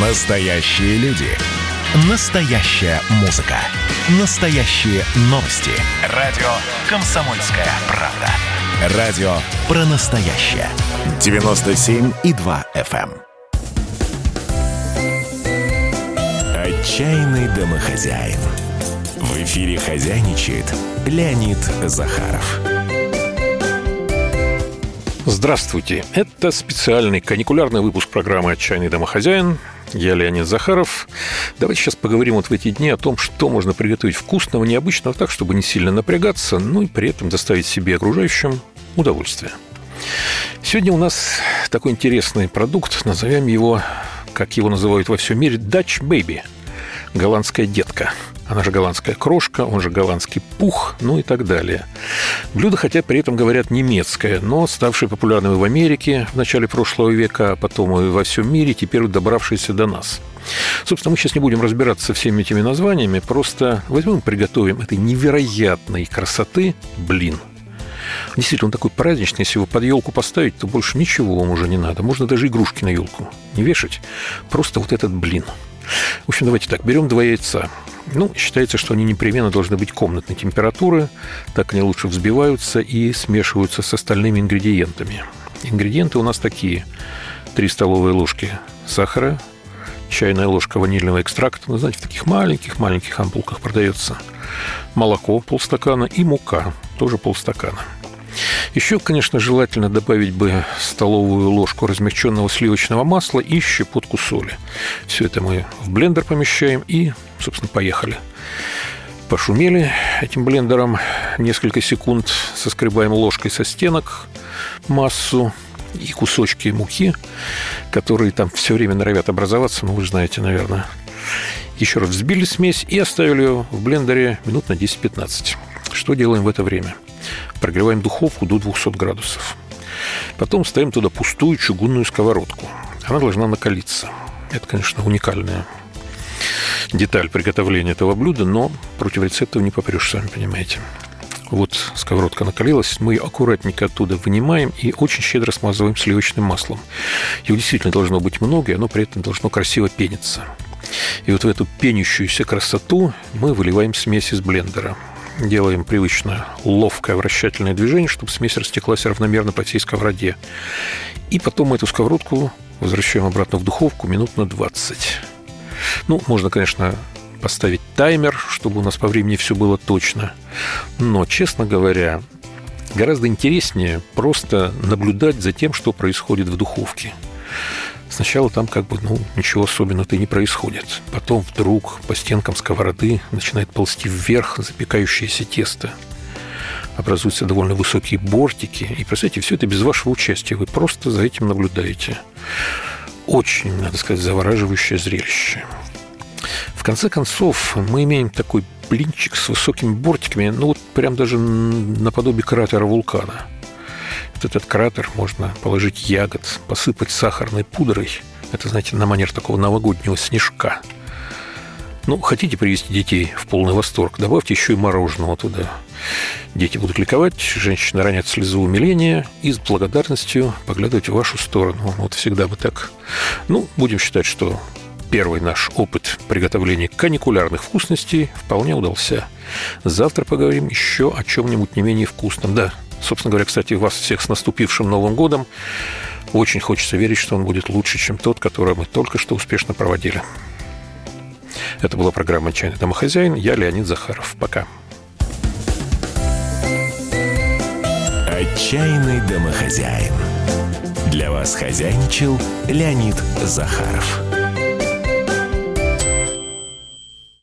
Настоящие люди. Настоящая музыка. Настоящие новости. Радио «Комсомольская правда». Радио про настоящее. 97,2 FM. эм. Отчаянный домохозяин. В эфире хозяйничает Леонид Захаров. Здравствуйте. Это специальный каникулярный выпуск программы «Отчаянный домохозяин». Я Леонид Захаров. Давайте сейчас поговорим вот в эти дни о том, что можно приготовить вкусного, необычного, так, чтобы не сильно напрягаться, но и при этом доставить себе окружающим удовольствие. Сегодня у нас такой интересный продукт, назовем его, как его называют во всем мире, Dutch Baby – голландская детка. Она же голландская крошка, он же голландский пух, ну и так далее. Блюдо, хотя при этом говорят немецкое, но ставшее популярным в Америке в начале прошлого века, а потом и во всем мире, теперь добравшееся до нас. Собственно, мы сейчас не будем разбираться со всеми этими названиями, просто возьмем и приготовим этой невероятной красоты блин. Действительно, он такой праздничный. Если его под елку поставить, то больше ничего вам уже не надо. Можно даже игрушки на елку не вешать. Просто вот этот блин – в общем, давайте так, берем два яйца. Ну, считается, что они непременно должны быть комнатной температуры, так они лучше взбиваются и смешиваются с остальными ингредиентами. Ингредиенты у нас такие. 3 столовые ложки сахара, чайная ложка ванильного экстракта, ну, знаете, в таких маленьких-маленьких ампулках продается, молоко полстакана и мука, тоже полстакана – еще, конечно, желательно добавить бы столовую ложку размягченного сливочного масла и щепотку соли. Все это мы в блендер помещаем и, собственно, поехали. Пошумели этим блендером несколько секунд, соскребаем ложкой со стенок массу и кусочки муки, которые там все время норовят образоваться, ну, вы знаете, наверное. Еще раз взбили смесь и оставили ее в блендере минут на 10-15. Что делаем в это время? Прогреваем духовку до 200 градусов. Потом ставим туда пустую чугунную сковородку. Она должна накалиться. Это, конечно, уникальная деталь приготовления этого блюда, но против рецептов не попрешь, сами понимаете. Вот сковородка накалилась, мы ее аккуратненько оттуда вынимаем и очень щедро смазываем сливочным маслом. Его действительно должно быть много, и оно при этом должно красиво пениться. И вот в эту пенящуюся красоту мы выливаем смесь из блендера делаем привычно ловкое вращательное движение, чтобы смесь растеклась равномерно по всей сковороде. И потом эту сковородку возвращаем обратно в духовку минут на 20. Ну, можно, конечно, поставить таймер, чтобы у нас по времени все было точно. Но, честно говоря, гораздо интереснее просто наблюдать за тем, что происходит в духовке. Сначала там как бы, ну, ничего особенного-то и не происходит. Потом вдруг по стенкам сковороды начинает ползти вверх запекающееся тесто. Образуются довольно высокие бортики. И, представьте, все это без вашего участия. Вы просто за этим наблюдаете. Очень, надо сказать, завораживающее зрелище. В конце концов, мы имеем такой блинчик с высокими бортиками, ну вот прям даже наподобие кратера вулкана – вот этот кратер можно положить ягод, посыпать сахарной пудрой. Это, знаете, на манер такого новогоднего снежка. Ну, хотите привести детей в полный восторг, добавьте еще и мороженого туда. Дети будут ликовать, женщины ранят слезу умиления и с благодарностью поглядывать в вашу сторону. Вот всегда бы так. Ну, будем считать, что первый наш опыт приготовления каникулярных вкусностей вполне удался. Завтра поговорим еще о чем-нибудь не менее вкусном. Да, Собственно говоря, кстати, вас всех с наступившим Новым годом. Очень хочется верить, что он будет лучше, чем тот, который мы только что успешно проводили. Это была программа «Чайный домохозяин». Я Леонид Захаров. Пока. Отчаянный домохозяин. Для вас хозяйничал Леонид Захаров.